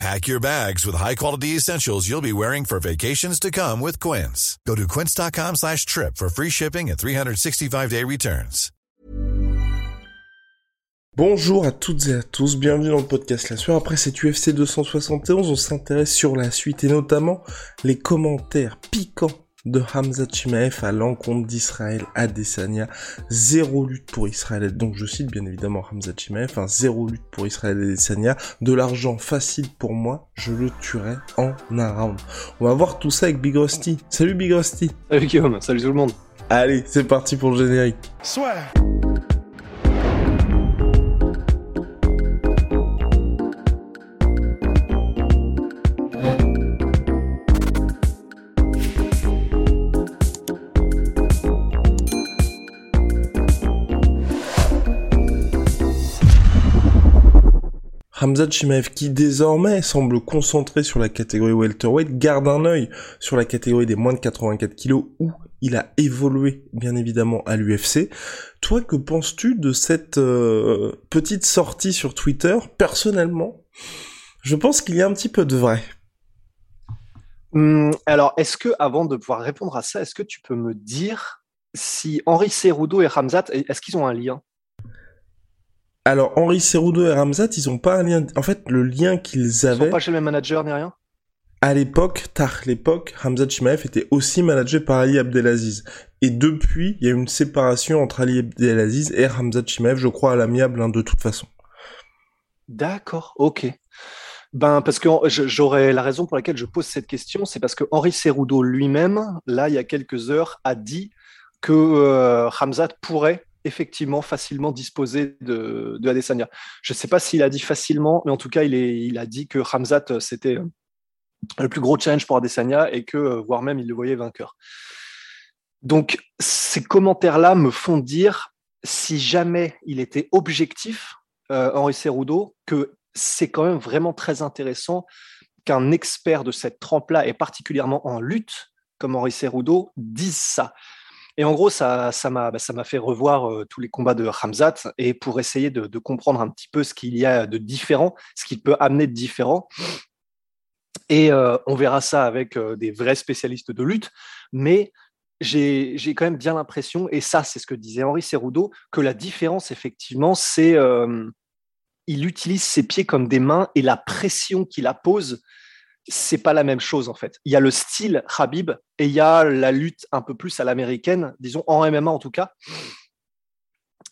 Pack your bags with high-quality essentials you'll be wearing for vacations to come with Quince. Go to quince.com slash trip for free shipping and 365-day returns. Bonjour à toutes et à tous, bienvenue dans le podcast La Sueur. Après cet UFC 271, on s'intéresse sur la suite et notamment les commentaires piquants de Hamza Chimaev à l'encontre d'Israël Adesanya. Zéro lutte pour Israël. Donc je cite bien évidemment Hamza Chimaev, un zéro lutte pour Israël Adesanya. De l'argent facile pour moi, je le tuerai en un round. On va voir tout ça avec Big Rusty. Salut Big Rusty. Salut Guillaume, salut tout le monde. Allez, c'est parti pour le générique. Soit. Hamza Chimaev qui désormais semble concentré sur la catégorie welterweight garde un œil sur la catégorie des moins de 84 kilos où il a évolué bien évidemment à l'UFC. Toi, que penses-tu de cette euh, petite sortie sur Twitter? Personnellement, je pense qu'il y a un petit peu de vrai. Hum, alors, est-ce que, avant de pouvoir répondre à ça, est-ce que tu peux me dire si Henri Cerudo et Ramzat, est-ce qu'ils ont un lien? Alors, Henri Cerudo et Ramzat, ils ont pas un lien. En fait, le lien qu'ils avaient. Ils sont pas chez le même manager ni rien? À l'époque, tard l'époque, Ramzat Chimaev était aussi managé par Ali Abdelaziz. Et depuis, il y a eu une séparation entre Ali Abdelaziz et Ramzat Chimaev, je crois, à l'amiable, hein, de toute façon. D'accord, ok. Ben, parce que j'aurais la raison pour laquelle je pose cette question, c'est parce que Henri Cerudo lui-même, là, il y a quelques heures, a dit que euh, Ramzat pourrait effectivement facilement disposer de, de Adesanya. Je ne sais pas s'il a dit facilement, mais en tout cas, il, a dit que Ramzat, euh, c'était euh, le plus gros challenge pour Adesanya et que, euh, voire même, il le voyait vainqueur. Donc, ces commentaires-là me font dire, si jamais il était objectif, Henri Cerudo, que c'est quand même vraiment très intéressant qu'un expert de cette trempe-là, et particulièrement en lutte, comme Henri Cerudo, dise ça. Et en gros, ça, m'a, bah, ça fait revoir euh, tous les combats de Ramzat et pour essayer de, comprendre un petit peu ce qu'il y a de différent, ce qu'il peut amener de différent. Et euh, on verra ça avec euh, des vrais spécialistes de lutte, mais j'ai, quand même bien l'impression, et ça, c'est ce que disait Henri Cerudo, que la différence, effectivement, c'est il utilise ses pieds comme des mains et la pression qu'il appose c'est pas la même chose en fait. Il y a le style Khabib et il y a la lutte un peu plus à l'américaine, disons en MMA en tout cas.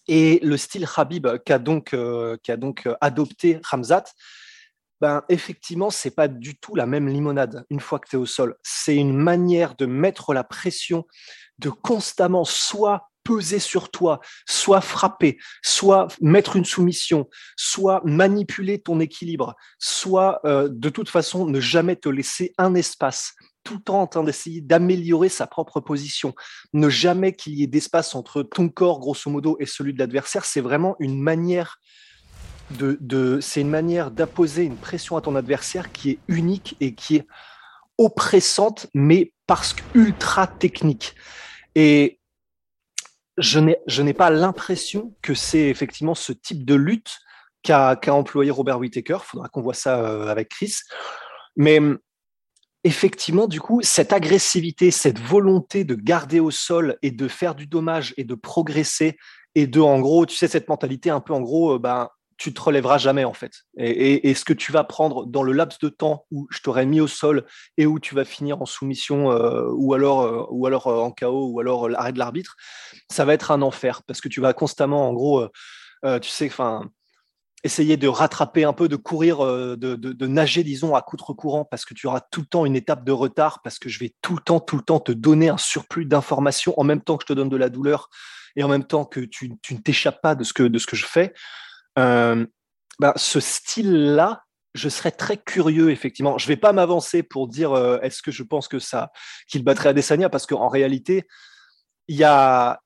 Et le style Khabib qu'a donc, euh, qu'a donc adopté Hamzat, ben effectivement, c'est pas du tout la même limonade une fois que tu es au sol. C'est une manière de mettre la pression, de constamment soit peser sur toi, soit frapper, soit mettre une soumission, soit manipuler ton équilibre, soit euh, de toute façon ne jamais te laisser un espace tout en train d'essayer d'améliorer sa propre position, ne jamais qu'il y ait d'espace entre ton corps grosso modo et celui de l'adversaire, c'est vraiment une manière de, c'est une manière d'apposer une pression à ton adversaire qui est unique et qui est oppressante, mais parce que ultra technique. Et je n'ai pas l'impression que c'est effectivement ce type de lutte qu'a qu employé Robert Whittaker. Il faudra qu'on voit ça euh, avec Chris. Mais effectivement, du coup, cette agressivité, cette volonté de garder au sol et de faire du dommage et de progresser et de, en gros, tu sais, cette mentalité un peu, en gros, euh, ben, tu te relèveras jamais en fait. Et, ce que tu vas prendre dans le laps de temps où je t'aurais mis au sol et où tu vas finir en soumission euh, ou alors euh, ou alors euh, en chaos ou alors l'arrêt de l'arbitre, ça va être un enfer parce que tu vas constamment en gros, tu sais, enfin essayer de rattraper un peu, de courir, de, nager, disons, à contre-courant, parce que tu auras tout le temps une étape de retard, parce que je vais tout le temps, tout le temps te donner un surplus d'informations en même temps que je te donne de la douleur et en même temps que tu, tu ne t'échappes pas de ce que, de ce que je fais. Euh, ben, ce style-là, je serais très curieux, effectivement. Je ne vais pas m'avancer pour dire euh, est-ce que je pense que ça qu'il battrait Adesanya, parce qu'en réalité, il y a,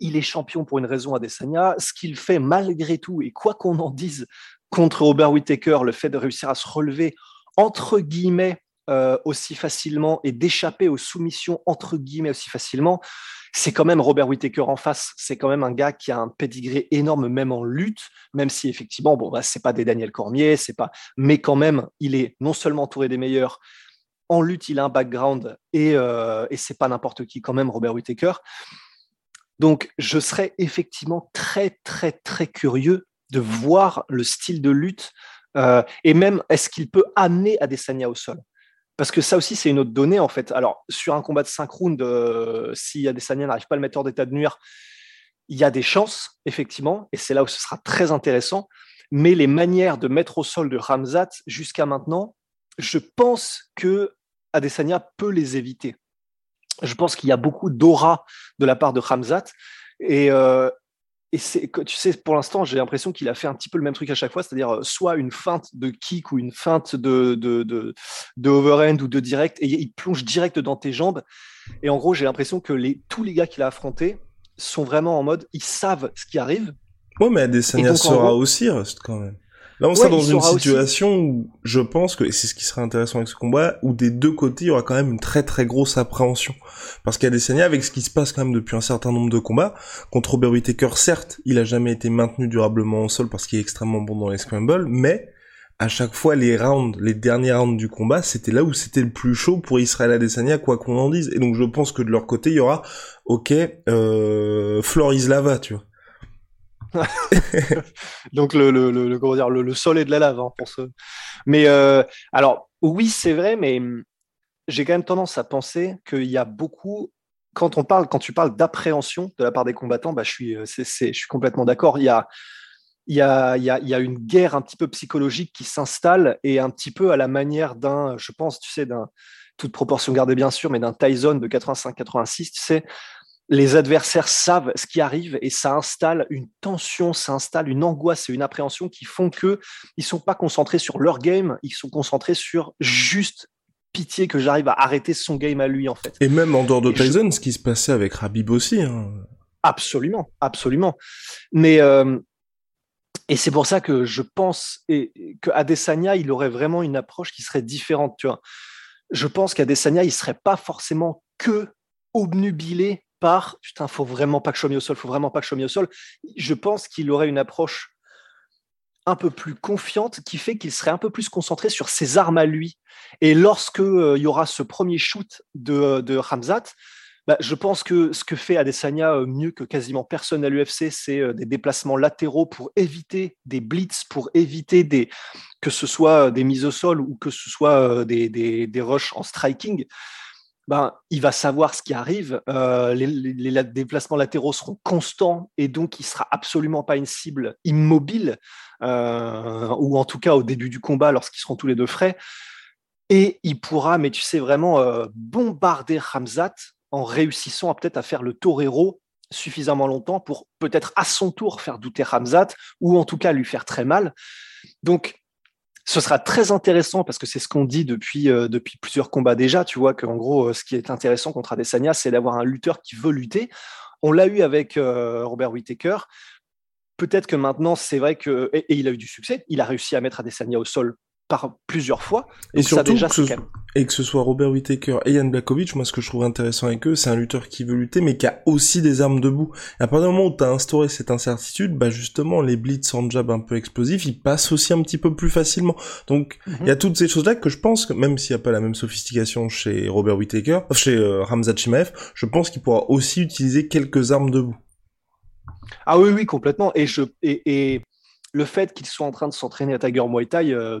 il est champion pour une raison, Adesanya. Ce qu'il fait malgré tout, et quoi qu'on en dise contre Robert Whittaker, le fait de réussir à se relever entre guillemets euh, aussi facilement et d'échapper aux soumissions entre guillemets aussi facilement, c'est quand même Robert Whittaker en face. C'est quand même un gars qui a un pedigree énorme, même en lutte, même si effectivement, bon, bah, c'est pas des Daniel Cormier, c'est pas, mais quand même, il est non seulement entouré des meilleurs, en lutte, il a un background et, euh, et c'est pas n'importe qui quand même, Robert Whittaker. Donc, je serais effectivement très, très, très curieux de voir le style de lutte euh, et même est-ce qu'il peut amener Adesanya au sol? Parce que ça aussi, c'est une autre donnée en fait. Alors, sur un combat de 5 rounds, euh, si Adesanya n'arrive pas à le mettre hors d'état de nuire, il y a des chances, effectivement, et c'est là où ce sera très intéressant. Mais les manières de mettre au sol de Ramzat jusqu'à maintenant, je pense que Adesanya peut les éviter. Je pense qu'il y a beaucoup d'aura de la part de Hamzat. Et, euh, et c'est, tu sais, pour l'instant, j'ai l'impression qu'il a fait un petit peu le même truc à chaque fois, c'est-à-dire euh, soit une feinte de kick ou une feinte de, de, de, overhand ou de direct, et il plonge direct dans tes jambes. Et en gros, j'ai l'impression que les, tous les gars qu'il a affrontés sont vraiment en mode, ils savent ce qui arrive. Ouais, mais Adesanya sera aussi, reste quand même. Là, on sera dans une situation où je pense que, et c'est ce qui serait intéressant avec ce combat, où des deux côtés, il y aura quand même une très très grosse appréhension. Parce qu'il y a des qu'Adesanya, avec ce qui se passe quand même depuis un certain nombre de combats, contre Robert Whittaker, certes, il a jamais été maintenu durablement au sol parce qu'il est extrêmement bon dans les scrambles, mais à chaque fois, les rounds, les derniers rounds du combat, c'était là où c'était le plus chaud pour Israël Adesanya, quoi qu'on en dise. Et donc, je pense que de leur côté, il y aura, ok, euh, Floris Lava, tu vois. Donc le, le, le, comment dire, le, sol est de la lave hein, pour ce. Mais euh, alors oui, c'est vrai, mais hum, j'ai quand même tendance à penser qu'il y a beaucoup. Quand on parle, quand tu parles d'appréhension de la part des combattants, bah, je suis, euh, je suis complètement d'accord. Il y a, il y, a, il, y a, il y a une guerre un petit peu psychologique qui s'installe et un petit peu à la manière d'un, je pense, tu sais, d'un toute proportion gardée bien sûr, mais d'un Tyson de 85-86, tu sais, les adversaires savent ce qui arrive et ça installe une tension, ça installe une angoisse et une appréhension qui font que ils sont pas concentrés sur leur game, ils sont concentrés sur juste pitié que j'arrive à arrêter son game à lui en fait. Et même en dehors de Tyson, ce qui se passait avec Rabib aussi. Hein. Absolument, absolument. Mais euh, et c'est pour ça que je pense et, que Adesanya, il aurait vraiment une approche qui serait différente. Tu vois, je pense qu'Adesanya, il serait pas forcément que obnubilé par putain, faut vraiment pas que je sois mis au sol, faut vraiment pas que je sois mis au sol. Je pense qu'il aurait une approche un peu plus confiante qui fait qu'il serait un peu plus concentré sur ses armes à lui. Et lorsque euh, y aura ce premier shoot de, euh, de Hamzat, bah, je pense que ce que fait Adesanya euh, mieux que quasiment personne à l'UFC, c'est des déplacements latéraux pour éviter des blitz, pour éviter des, que ce soit des mises au sol ou que ce soit des, des rushs en striking. Ben, il va savoir ce qui arrive. Euh, les, déplacements latéraux seront constants et donc il sera absolument pas une cible immobile, euh, ou en tout cas au début du combat lorsqu'ils seront tous les deux frais. Et il pourra, mais tu sais vraiment, euh, bombarder Ramzat en réussissant peut-être à faire le torero suffisamment longtemps pour peut-être à son tour faire douter Ramzat ou en tout cas lui faire très mal. Donc ce sera très intéressant parce que c'est ce qu'on dit depuis, euh, plusieurs combats déjà. Tu vois qu'en gros, euh, ce qui est intéressant contre Adesanya, c'est d'avoir un lutteur qui veut lutter. On l'a eu avec euh, Robert Whittaker. Peut-être que maintenant, c'est vrai que. et, il a eu du succès. Il a réussi à mettre Adesanya au sol par plusieurs fois. Et surtout, que ce, et que ce soit Robert Whittaker et Jan Blakovic, moi ce que je trouve intéressant avec eux, c'est un lutteur qui veut lutter, mais qui a aussi des armes debout. Et à partir du moment où tu as instauré cette incertitude, bah justement, les blitz en jab un peu explosifs, ils passent aussi un petit peu plus facilement. Donc, il y a mhm. toutes ces choses-là que je pense que, même s'il n'y a pas la même sophistication chez Robert Whittaker, chez euh, Ramzat Chimaev, je pense qu'il pourra aussi utiliser quelques armes debout. Ah oui, oui, complètement. Et, je, et, et le fait qu'ils soient en train de s'entraîner à Tiger Muay Thai, euh,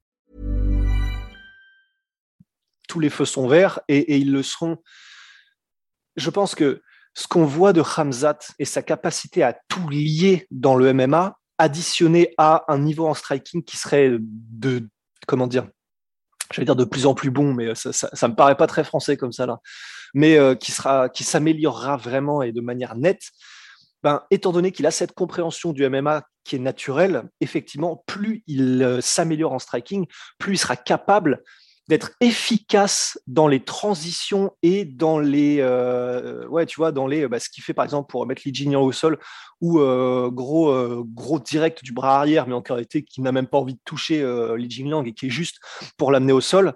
Tous les feux sont verts et, ils le seront je pense que ce qu'on voit de Hamzat et sa capacité à tout lier dans le MMA, additionné à un niveau en striking qui serait de, comment dire, je vais dire de plus en plus bon, mais ça, ça, me paraît pas très français comme ça là, mais euh, qui sera, qui s'améliorera vraiment et de manière nette. Ben, étant donné qu'il a cette compréhension du MMA qui est naturelle, effectivement, plus il euh, s'améliore en striking, plus il sera capable d'être efficace dans les transitions et dans les euh, ouais tu vois dans les bah, ce qui fait par exemple pour mettre Li Jingliang au sol ou euh, gros euh, gros direct du bras arrière mais en réalité qui n'a même pas envie de toucher Li Jingliang et qui est juste pour l'amener au sol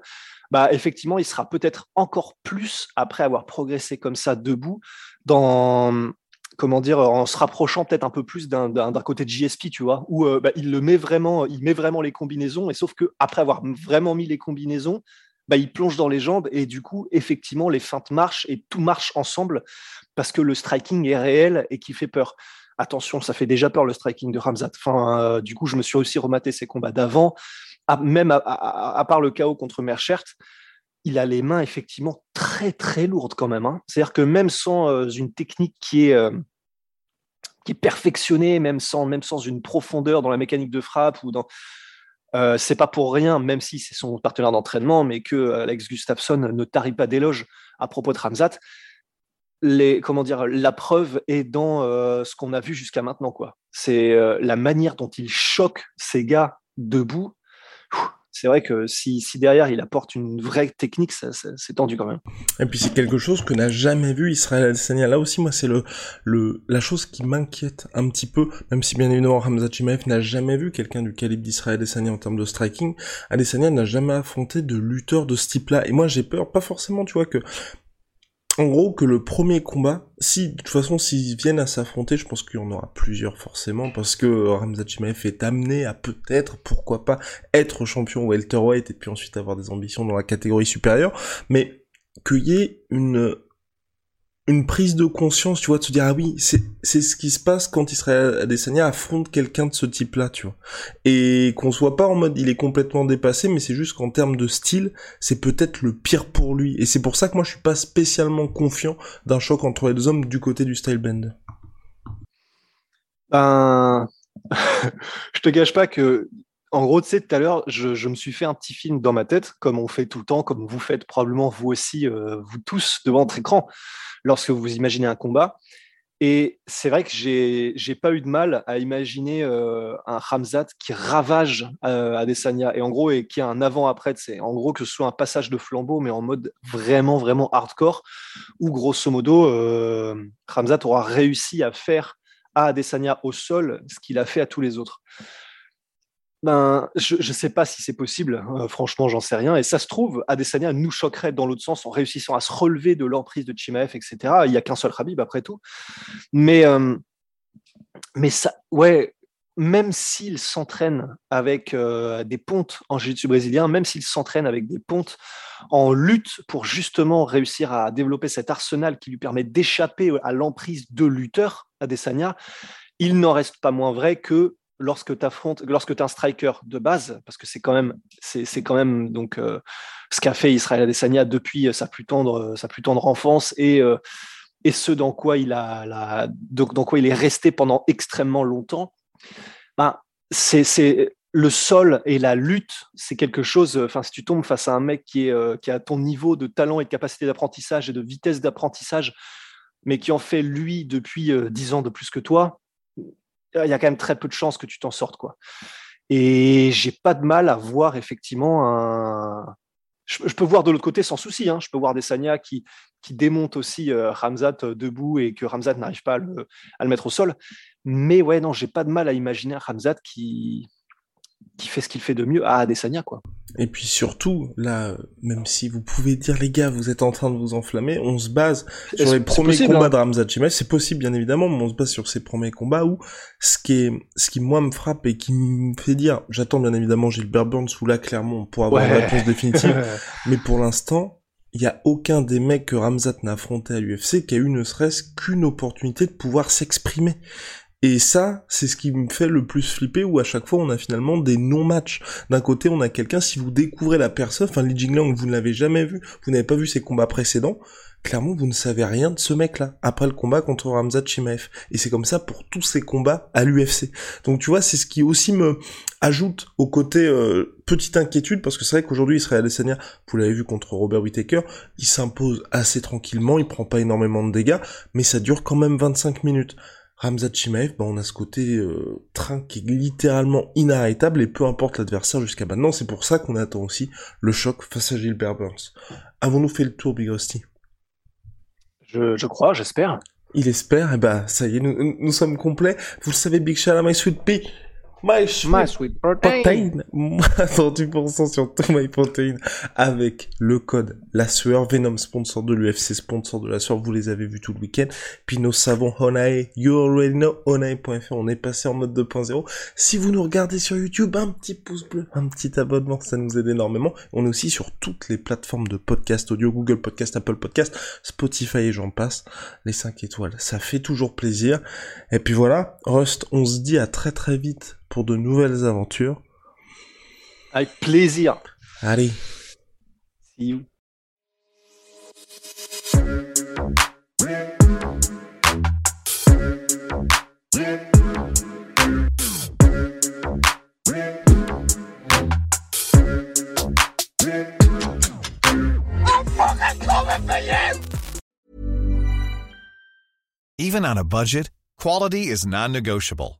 bah effectivement il sera peut-être encore plus après avoir progressé comme ça debout dans comment dire, en se rapprochant peut-être un peu plus d'un côté de JSP, tu vois, où euh, bah, il le met vraiment, il met vraiment les combinaisons, et sauf que après avoir vraiment mis les combinaisons, bah, il plonge dans les jambes et du coup, effectivement, les feintes marchent et tout marche ensemble parce que le striking est réel et qui fait peur. Attention, ça fait déjà peur le striking de Ramzat. Euh, du coup, je me suis aussi rematé ses combats d'avant, même à, part le chaos contre Merchert il a les mains effectivement très très lourdes quand même. Hein. C'est-à-dire que même sans euh, une technique qui est, euh, qui est perfectionnée, même sans, même sans une profondeur dans la mécanique de frappe ou dans. Euh, c'est pas pour rien, même si c'est son partenaire d'entraînement, mais que Alex Gustafsson ne tarit pas d'éloges à propos de Ramzat. Comment dire, la preuve est dans ce qu'on a vu jusqu'à maintenant. C'est la manière dont il choque ces gars debout c'est vrai que si, derrière il apporte une vraie technique, c'est tendu quand même. Et puis c'est quelque chose que n'a jamais vu Israël Adesanya. Là aussi, moi, c'est le, le, la chose qui m'inquiète un petit peu, même si bien évidemment Hamza Chimaev n'a jamais vu quelqu'un du calibre d'Israël Adesanya en termes de striking. Adesanya n'a jamais affronté de lutteur de ce type-là. Et moi, j'ai peur, pas forcément, tu vois, que en gros que le premier combat, si de toute façon s'ils viennent à s'affronter, je pense qu'il y en aura plusieurs forcément parce que Ramzat Chimaev est amené à peut-être, pourquoi pas, être champion welterweight et puis ensuite avoir des ambitions dans la catégorie supérieure, mais qu'il y ait une une prise de conscience, tu vois, de se dire ah oui, c'est ce qui se passe quand Israël Adesanya affronte quelqu'un de ce type-là, tu vois, et qu'on soit pas en mode il est complètement dépassé, mais c'est juste qu'en termes de style, c'est peut-être le pire pour lui, et c'est pour ça que moi je suis pas spécialement confiant d'un choc entre les deux hommes du côté du style bender. Ben, je te gâche pas que en gros, tu sais, tout à l'heure, je, me suis fait un petit film dans ma tête, comme on fait tout le temps, comme vous faites probablement vous aussi, euh, vous tous, devant votre écran lorsque vous imaginez un combat. Et c'est vrai que j'ai pas eu de mal à imaginer euh, un Hamzat qui ravage euh, Adesanya et en gros et qui a un avant-après. C'est en gros que ce soit un passage de flambeau, mais en mode vraiment vraiment hardcore, où grosso modo euh, Hamzat aura réussi à faire à Adesanya au sol ce qu'il a fait à tous les autres ben, je ne sais pas si c'est possible, hein, franchement, j'en sais rien. Et ça se trouve, Adesanya nous choquerait dans l'autre sens en réussissant à se relever de l'emprise de Chimaev, etc. Il n'y a qu'un seul Khabib après tout. Mais, euh, mais ça, ouais, même s'il s'entraîne avec euh, des pontes en jiu-jitsu brésilien, même s'il s'entraîne avec des pontes en lutte pour justement réussir à développer cet arsenal qui lui permet d'échapper à l'emprise de lutteurs, Adesanya, il n'en reste pas moins vrai que lorsque tu affrontes, lorsque tu es un striker de base, parce que c'est quand même, c'est, quand même donc euh, ce qu'a fait Israël Adesanya depuis sa plus tendre, sa plus tendre enfance et euh, et ce dans quoi il a, la, dans quoi il est resté pendant extrêmement longtemps. Ben, c'est, le sol et la lutte, c'est quelque chose. Enfin, si tu tombes face à un mec qui est euh, qui a ton niveau de talent et de capacité d'apprentissage et de vitesse d'apprentissage, mais qui en fait lui depuis dix ans de plus que toi, il y a quand même très peu de chances que tu t'en sortes. Quoi. Et j'ai pas de mal à voir effectivement un. Je, peux voir de l'autre côté sans souci. Hein. Je peux voir des Sanya qui, qui démontent aussi euh, Ramzat euh, debout et que Ramzat n'arrive pas à le, à le, mettre au sol. Mais ouais, non, j'ai pas de mal à imaginer un Ramzat qui, qui fait ce qu'il fait de mieux à Adesanya, quoi. Et puis surtout, là, même si vous pouvez dire, les gars, vous êtes en train de vous enflammer, on se base sur les premiers combats hein. de Ramzat Chimaev. C'est possible, bien évidemment, mais on se base sur ces premiers combats où ce qui est, ce qui moi me frappe et qui me fait dire, j'attends bien évidemment Gilbert Burns ou là, clairement, pour avoir une réponse définitive. mais pour l'instant, il y a aucun des mecs que Ramzat n'a affronté à l'UFC qui a eu ne serait-ce qu'une opportunité de pouvoir s'exprimer. Et ça, c'est ce qui me fait le plus flipper, où à chaque fois on a finalement des non-matchs. D'un côté, on a quelqu'un, si vous découvrez la personne, enfin Li Jingliang, vous ne l'avez jamais vu, vous n'avez pas vu ses combats précédents, clairement, vous ne savez rien de ce mec-là après le combat contre Ramzat Chimaev. Et c'est comme ça pour tous ces combats à l'UFC. Donc tu vois, c'est ce qui aussi me ajoute au côté euh, petite inquiétude, parce que c'est vrai qu'aujourd'hui, Israël Adesanya, vous l'avez vu contre Robert Whittaker, il s'impose assez tranquillement, il prend pas énormément de dégâts, mais ça dure quand même 25 minutes. Ramzat Chimaev, ben on a ce côté euh, train qui est littéralement inarrêtable et peu importe l'adversaire jusqu'à maintenant, c'est pour ça qu'on attend aussi le choc face à Gilbert Burns. Avons-nous fait le tour, Big Rusty? Je, crois, j'espère. Il espère, et bah ça y est, nous, nous sommes complets. Vous le savez, Big Shout my sweet pea. My sweet, protein. 38% sur tout My Protein avec le code La Sueur. Venom, sponsor de l'UFC, sponsor de La Sueur. Vous les avez vus tout le week-end. Puis nos savons Honae, you already know, Honae.fr. On est passé en mode 2.0. Si vous nous regardez sur YouTube, un petit pouce bleu, un petit abonnement, ça nous aide énormément. On est aussi sur toutes les plateformes de podcast audio, Google Podcast, Apple Podcast, Spotify et j'en passe. Les 5 étoiles, ça fait toujours plaisir. Et puis voilà, Rust, on se dit à très très vite pour de nouvelles aventures. Avec plaisir. Allez. See you. Even on a budget, quality is non-negotiable.